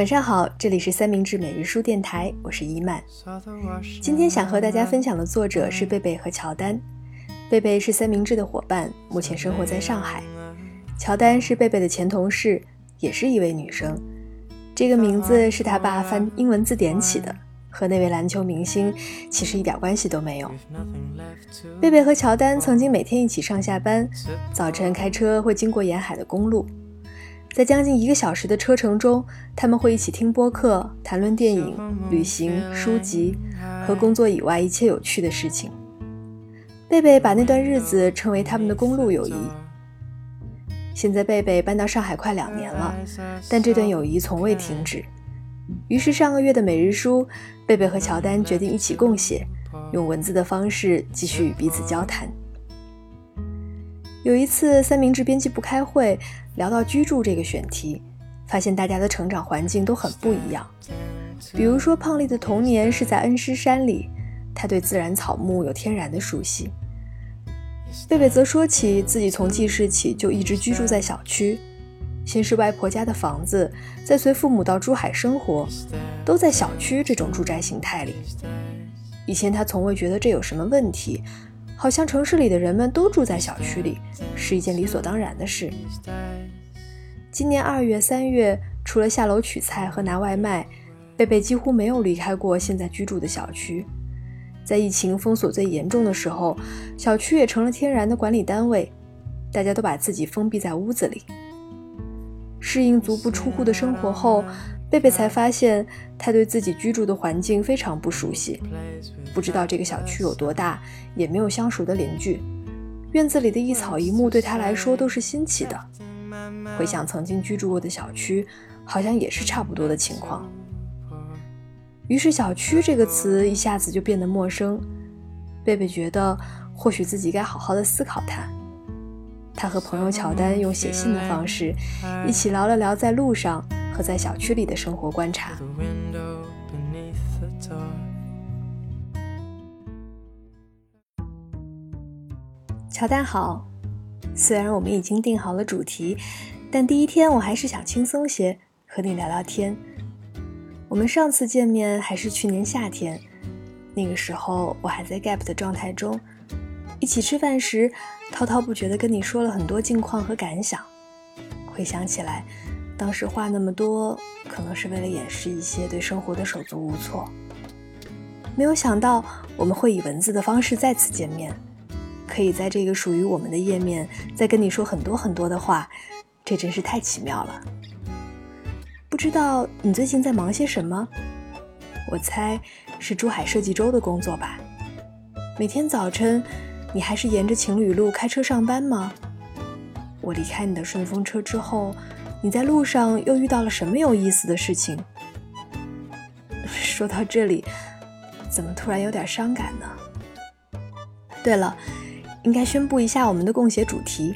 晚上好，这里是三明治每日书电台，我是伊曼。今天想和大家分享的作者是贝贝和乔丹。贝贝是三明治的伙伴，目前生活在上海。乔丹是贝贝的前同事，也是一位女生。这个名字是他爸翻英文字典起的，和那位篮球明星其实一点关系都没有。贝贝和乔丹曾经每天一起上下班，早晨开车会经过沿海的公路。在将近一个小时的车程中，他们会一起听播客，谈论电影、旅行、书籍和工作以外一切有趣的事情。贝贝把那段日子称为他们的公路友谊。现在贝贝搬到上海快两年了，但这段友谊从未停止。于是上个月的每日书，贝贝和乔丹决定一起共写，用文字的方式继续与彼此交谈。有一次，三明治编辑部开会，聊到居住这个选题，发现大家的成长环境都很不一样。比如说，胖丽的童年是在恩施山里，他对自然草木有天然的熟悉。贝贝则说起自己从记事起就一直居住在小区，先是外婆家的房子，再随父母到珠海生活，都在小区这种住宅形态里。以前他从未觉得这有什么问题。好像城市里的人们都住在小区里，是一件理所当然的事。今年二月、三月，除了下楼取菜和拿外卖，贝贝几乎没有离开过现在居住的小区。在疫情封锁最严重的时候，小区也成了天然的管理单位，大家都把自己封闭在屋子里。适应足不出户的生活后，贝贝才发现他对自己居住的环境非常不熟悉。不知道这个小区有多大，也没有相熟的邻居，院子里的一草一木对他来说都是新奇的。回想曾经居住过的小区，好像也是差不多的情况。于是“小区”这个词一下子就变得陌生。贝贝觉得，或许自己该好好的思考它。他和朋友乔丹用写信的方式，一起聊了聊在路上和在小区里的生活观察。乔丹好，虽然我们已经定好了主题，但第一天我还是想轻松些和你聊聊天。我们上次见面还是去年夏天，那个时候我还在 gap 的状态中。一起吃饭时，滔滔不绝地跟你说了很多近况和感想。回想起来，当时话那么多，可能是为了掩饰一些对生活的手足无措。没有想到我们会以文字的方式再次见面。可以在这个属于我们的页面再跟你说很多很多的话，这真是太奇妙了。不知道你最近在忙些什么？我猜是珠海设计周的工作吧。每天早晨，你还是沿着情侣路开车上班吗？我离开你的顺风车之后，你在路上又遇到了什么有意思的事情？说到这里，怎么突然有点伤感呢？对了。应该宣布一下我们的共写主题。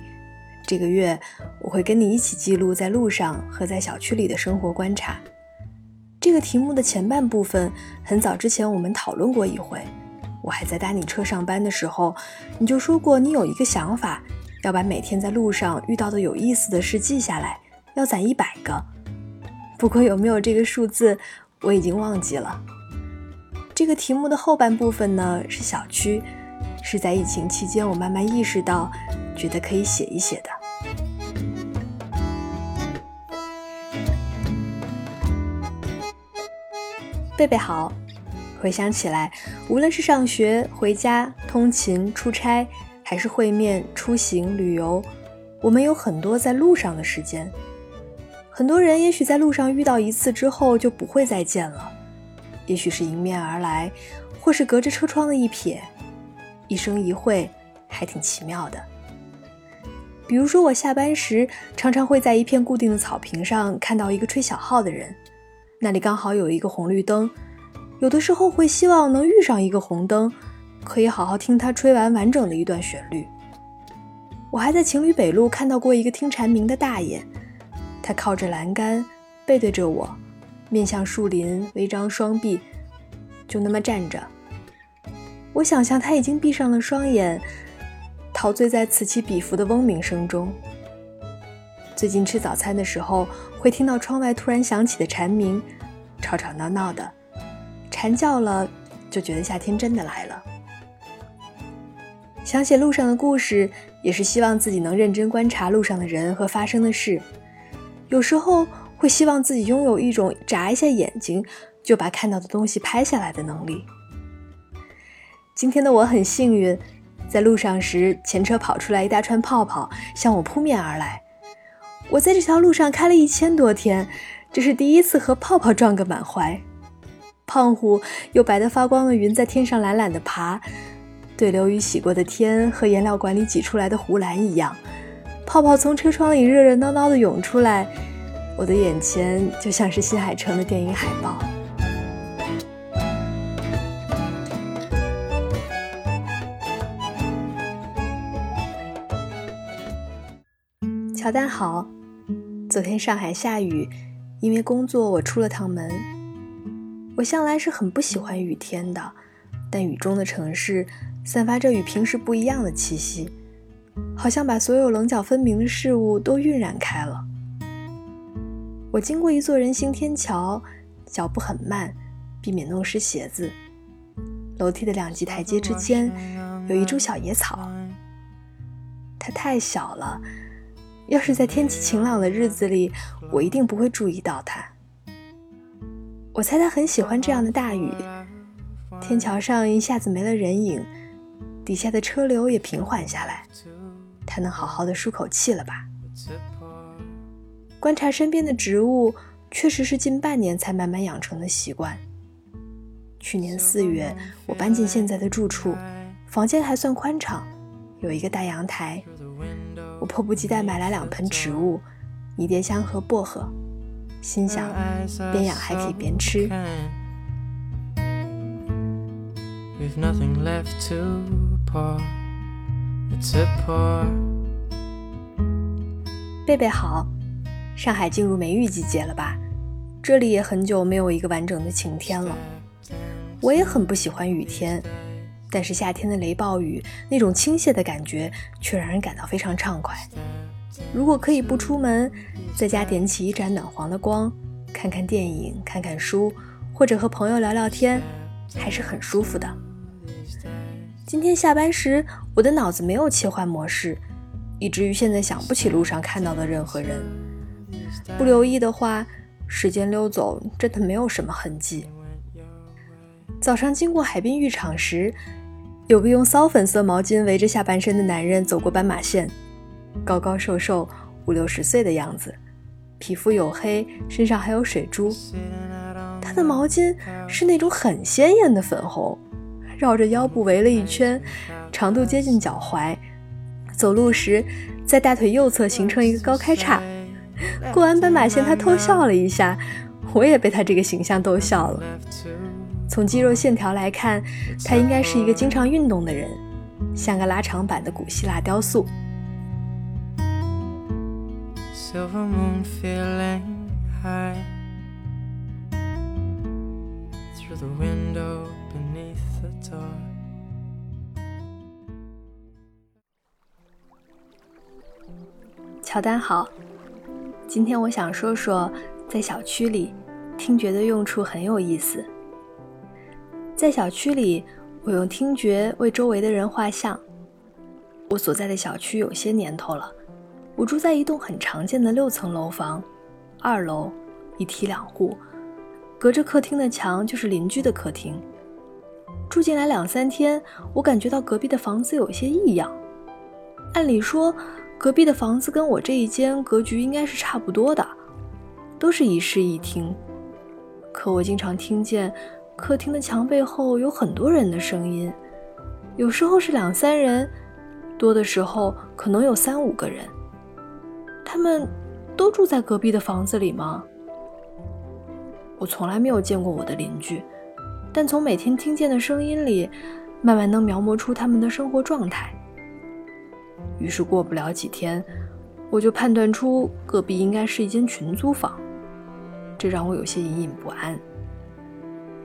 这个月我会跟你一起记录在路上和在小区里的生活观察。这个题目的前半部分很早之前我们讨论过一回，我还在搭你车上班的时候，你就说过你有一个想法，要把每天在路上遇到的有意思的事记下来，要攒一百个。不过有没有这个数字我已经忘记了。这个题目的后半部分呢是小区。是在疫情期间，我慢慢意识到，觉得可以写一写的。贝贝好，回想起来，无论是上学、回家、通勤、出差，还是会面、出行、旅游，我们有很多在路上的时间。很多人也许在路上遇到一次之后就不会再见了，也许是迎面而来，或是隔着车窗的一瞥。一生一会，还挺奇妙的。比如说，我下班时常常会在一片固定的草坪上看到一个吹小号的人，那里刚好有一个红绿灯。有的时候会希望能遇上一个红灯，可以好好听他吹完完整的一段旋律。我还在情侣北路看到过一个听蝉鸣的大爷，他靠着栏杆，背对着我，面向树林，微张双臂，就那么站着。我想象他已经闭上了双眼，陶醉在此起彼伏的嗡鸣声中。最近吃早餐的时候，会听到窗外突然响起的蝉鸣，吵吵闹闹的，蝉叫了，就觉得夏天真的来了。想写路上的故事，也是希望自己能认真观察路上的人和发生的事。有时候会希望自己拥有一种眨一下眼睛就把看到的东西拍下来的能力。今天的我很幸运，在路上时前车跑出来一大串泡泡，向我扑面而来。我在这条路上开了一千多天，这是第一次和泡泡撞个满怀。胖虎有白得发光的云在天上懒懒地爬，对流雨洗过的天和颜料管里挤出来的湖蓝一样。泡泡从车窗里热热闹闹地涌出来，我的眼前就像是新海诚的电影海报。乔丹好，昨天上海下雨，因为工作我出了趟门。我向来是很不喜欢雨天的，但雨中的城市散发着与平时不一样的气息，好像把所有棱角分明的事物都晕染开了。我经过一座人行天桥，脚步很慢，避免弄湿鞋子。楼梯的两级台阶之间有一株小野草，它太小了。要是在天气晴朗的日子里，我一定不会注意到它。我猜他很喜欢这样的大雨。天桥上一下子没了人影，底下的车流也平缓下来，他能好好的舒口气了吧？观察身边的植物，确实是近半年才慢慢养成的习惯。去年四月，我搬进现在的住处，房间还算宽敞，有一个大阳台。我迫不及待买来两盆植物，迷迭香和薄荷，心想边养还可以边吃。贝贝好，上海进入梅雨季节了吧？这里也很久没有一个完整的晴天了。我也很不喜欢雨天。但是夏天的雷暴雨，那种倾泻的感觉却让人感到非常畅快。如果可以不出门，在家点起一盏暖黄的光，看看电影、看看书，或者和朋友聊聊天，还是很舒服的。今天下班时，我的脑子没有切换模式，以至于现在想不起路上看到的任何人。不留意的话，时间溜走真的没有什么痕迹。早上经过海滨浴场时。有个用骚粉色毛巾围着下半身的男人走过斑马线，高高瘦瘦，五六十岁的样子，皮肤黝黑，身上还有水珠。他的毛巾是那种很鲜艳的粉红，绕着腰部围了一圈，长度接近脚踝，走路时在大腿右侧形成一个高开叉。过完斑马线，他偷笑了一下，我也被他这个形象逗笑了。从肌肉线条来看，他应该是一个经常运动的人，像个拉长版的古希腊雕塑 silver moon fillet。乔丹好，今天我想说说，在小区里，听觉的用处很有意思。在小区里，我用听觉为周围的人画像。我所在的小区有些年头了，我住在一栋很常见的六层楼房，二楼一梯两户，隔着客厅的墙就是邻居的客厅。住进来两三天，我感觉到隔壁的房子有些异样。按理说，隔壁的房子跟我这一间格局应该是差不多的，都是一室一厅，可我经常听见。客厅的墙背后有很多人的声音，有时候是两三人，多的时候可能有三五个人。他们都住在隔壁的房子里吗？我从来没有见过我的邻居，但从每天听见的声音里，慢慢能描摹出他们的生活状态。于是过不了几天，我就判断出隔壁应该是一间群租房，这让我有些隐隐不安。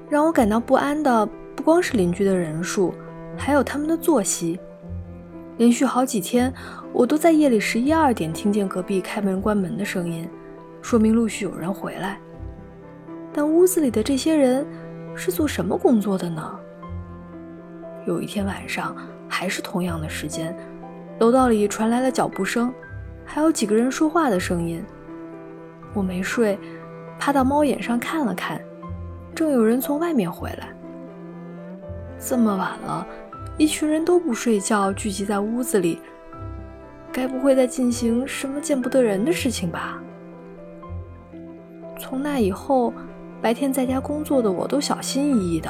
让我感到不安的不光是邻居的人数，还有他们的作息。连续好几天，我都在夜里十一二点听见隔壁开门关门的声音，说明陆续有人回来。但屋子里的这些人是做什么工作的呢？有一天晚上，还是同样的时间，楼道里传来了脚步声，还有几个人说话的声音。我没睡，趴到猫眼上看了看，正有人从外面回来。这么晚了。一群人都不睡觉，聚集在屋子里，该不会在进行什么见不得人的事情吧？从那以后，白天在家工作的我都小心翼翼的，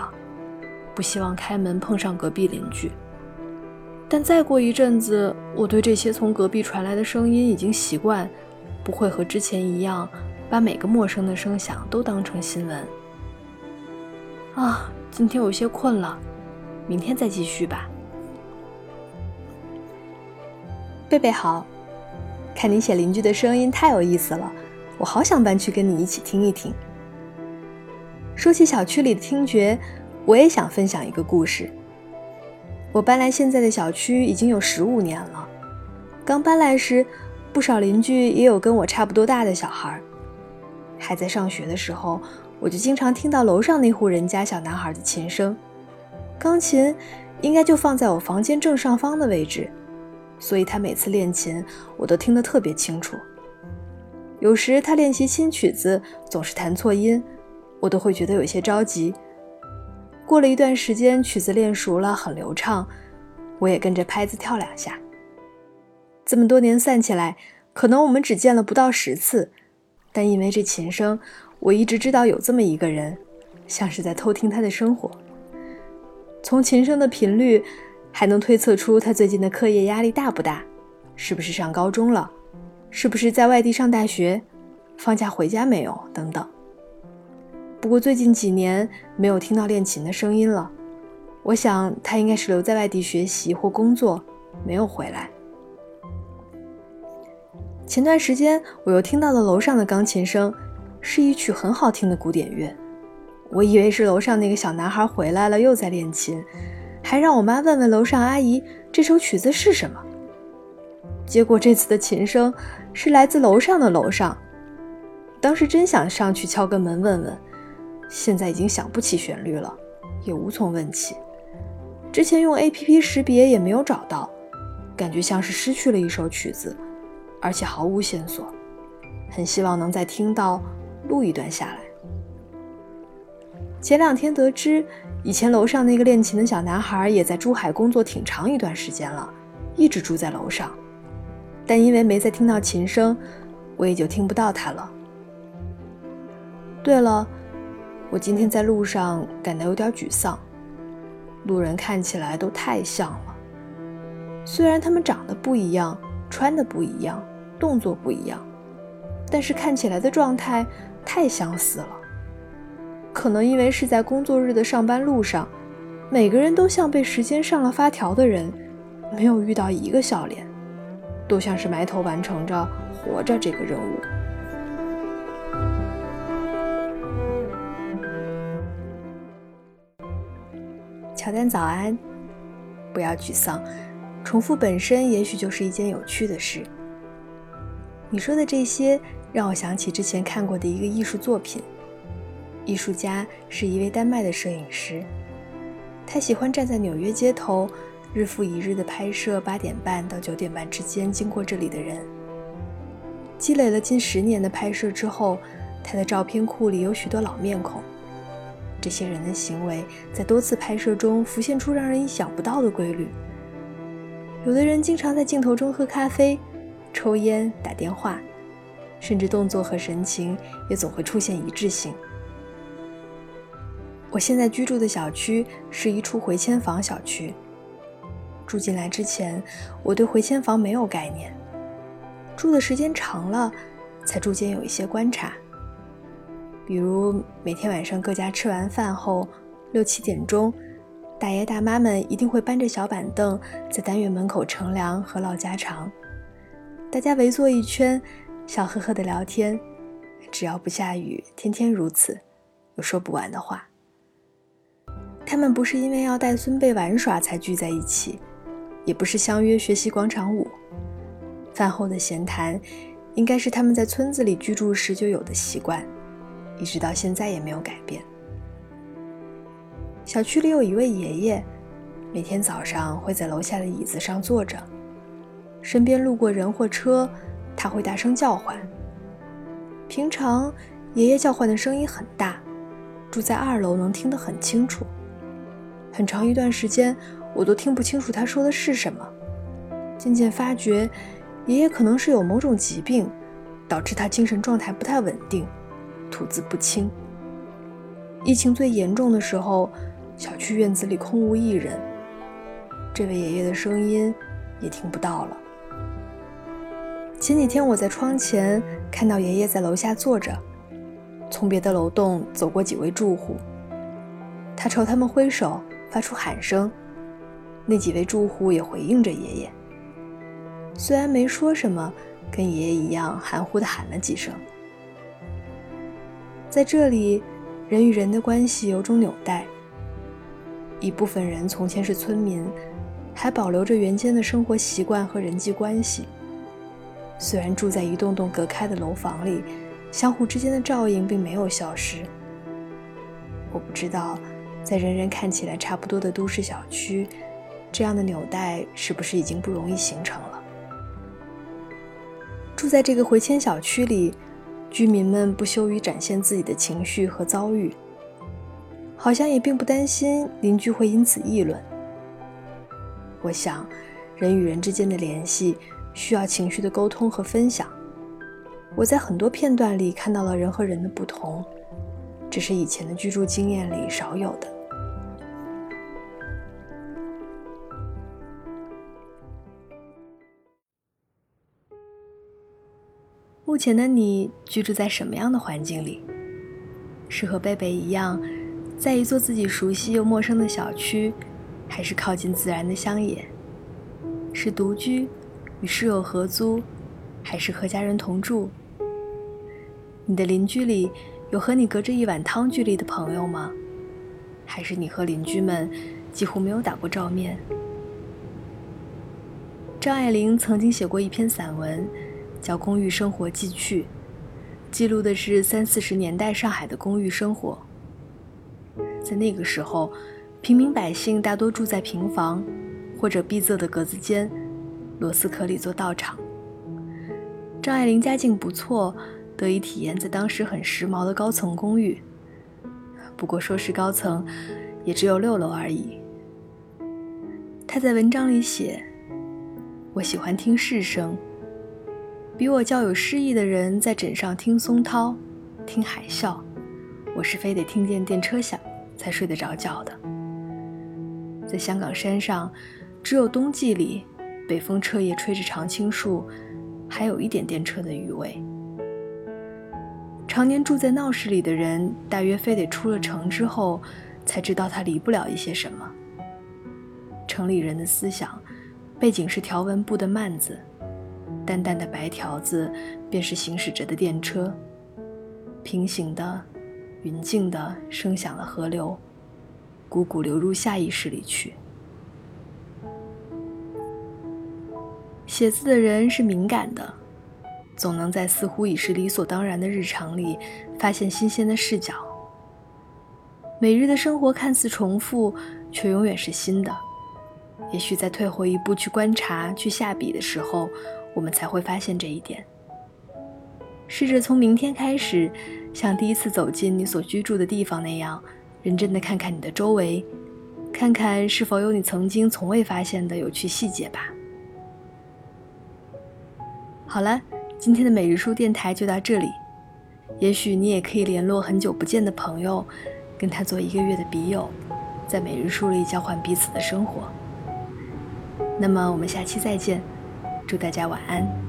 不希望开门碰上隔壁邻居。但再过一阵子，我对这些从隔壁传来的声音已经习惯，不会和之前一样，把每个陌生的声响都当成新闻。啊，今天有些困了。明天再继续吧。贝贝好，看你写邻居的声音太有意思了，我好想搬去跟你一起听一听。说起小区里的听觉，我也想分享一个故事。我搬来现在的小区已经有十五年了，刚搬来时，不少邻居也有跟我差不多大的小孩。还在上学的时候，我就经常听到楼上那户人家小男孩的琴声。钢琴应该就放在我房间正上方的位置，所以他每次练琴，我都听得特别清楚。有时他练习新曲子，总是弹错音，我都会觉得有些着急。过了一段时间，曲子练熟了，很流畅，我也跟着拍子跳两下。这么多年算起来，可能我们只见了不到十次，但因为这琴声，我一直知道有这么一个人，像是在偷听他的生活。从琴声的频率，还能推测出他最近的课业压力大不大，是不是上高中了，是不是在外地上大学，放假回家没有等等。不过最近几年没有听到练琴的声音了，我想他应该是留在外地学习或工作，没有回来。前段时间我又听到了楼上的钢琴声，是一曲很好听的古典乐。我以为是楼上那个小男孩回来了，又在练琴，还让我妈问问楼上阿姨这首曲子是什么。结果这次的琴声是来自楼上的楼上，当时真想上去敲个门问问，现在已经想不起旋律了，也无从问起。之前用 A P P 识别也没有找到，感觉像是失去了一首曲子，而且毫无线索。很希望能再听到，录一段下来。前两天得知，以前楼上那个练琴的小男孩也在珠海工作挺长一段时间了，一直住在楼上。但因为没再听到琴声，我也就听不到他了。对了，我今天在路上感到有点沮丧，路人看起来都太像了。虽然他们长得不一样，穿的不一样，动作不一样，但是看起来的状态太相似了。可能因为是在工作日的上班路上，每个人都像被时间上了发条的人，没有遇到一个笑脸，都像是埋头完成着活着这个任务。乔丹早安，不要沮丧，重复本身也许就是一件有趣的事。你说的这些让我想起之前看过的一个艺术作品。艺术家是一位丹麦的摄影师，他喜欢站在纽约街头，日复一日的拍摄八点半到九点半之间经过这里的人。积累了近十年的拍摄之后，他的照片库里有许多老面孔。这些人的行为在多次拍摄中浮现出让人意想不到的规律。有的人经常在镜头中喝咖啡、抽烟、打电话，甚至动作和神情也总会出现一致性。我现在居住的小区是一处回迁房小区。住进来之前，我对回迁房没有概念，住的时间长了，才逐渐有一些观察。比如每天晚上各家吃完饭后，六七点钟，大爷大妈们一定会搬着小板凳在单元门口乘凉和唠家常，大家围坐一圈，笑呵呵的聊天，只要不下雨，天天如此，有说不完的话。他们不是因为要带孙辈玩耍才聚在一起，也不是相约学习广场舞。饭后的闲谈，应该是他们在村子里居住时就有的习惯，一直到现在也没有改变。小区里有一位爷爷，每天早上会在楼下的椅子上坐着，身边路过人或车，他会大声叫唤。平常，爷爷叫唤的声音很大，住在二楼能听得很清楚。很长一段时间，我都听不清楚他说的是什么。渐渐发觉，爷爷可能是有某种疾病，导致他精神状态不太稳定，吐字不清。疫情最严重的时候。小区院子里空无一人，这位爷爷的声音也听不到了。前几天我在窗前看到爷爷在楼下坐着，从别的楼栋走过几位住户，他朝他们挥手，发出喊声。那几位住户也回应着爷爷，虽然没说什么，跟爷爷一样含糊的喊了几声。在这里，人与人的关系有种纽带。一部分人从前是村民，还保留着原先的生活习惯和人际关系。虽然住在一栋栋隔开的楼房里，相互之间的照应并没有消失。我不知道，在人人看起来差不多的都市小区，这样的纽带是不是已经不容易形成了？住在这个回迁小区里，居民们不羞于展现自己的情绪和遭遇。好像也并不担心邻居会因此议论。我想，人与人之间的联系需要情绪的沟通和分享。我在很多片段里看到了人和人的不同，这是以前的居住经验里少有的。前的你居住在什么样的环境里？是和贝贝一样？在一座自己熟悉又陌生的小区，还是靠近自然的乡野？是独居，与室友合租，还是和家人同住？你的邻居里有和你隔着一碗汤距离的朋友吗？还是你和邻居们几乎没有打过照面？张爱玲曾经写过一篇散文，叫《公寓生活记趣》，记录的是三四十年代上海的公寓生活。在那个时候，平民百姓大多住在平房，或者闭塞的格子间，螺丝壳里做道场。张爱玲家境不错，得以体验在当时很时髦的高层公寓。不过说是高层，也只有六楼而已。她在文章里写：“我喜欢听市声，比我较有诗意的人在枕上听松涛，听海啸，我是非得听见电车响。”才睡得着觉的。在香港山上，只有冬季里，北风彻夜吹着常青树，还有一点电车的余味。常年住在闹市里的人，大约非得出了城之后，才知道他离不了一些什么。城里人的思想，背景是条纹布的幔子，淡淡的白条子便是行驶着的电车，平行的。匀静的声响的河流，汩汩流入下意识里去。写字的人是敏感的，总能在似乎已是理所当然的日常里，发现新鲜的视角。每日的生活看似重复，却永远是新的。也许在退后一步去观察、去下笔的时候，我们才会发现这一点。试着从明天开始。像第一次走进你所居住的地方那样，认真的看看你的周围，看看是否有你曾经从未发现的有趣细节吧。好了，今天的每日书电台就到这里。也许你也可以联络很久不见的朋友，跟他做一个月的笔友，在每日书里交换彼此的生活。那么我们下期再见，祝大家晚安。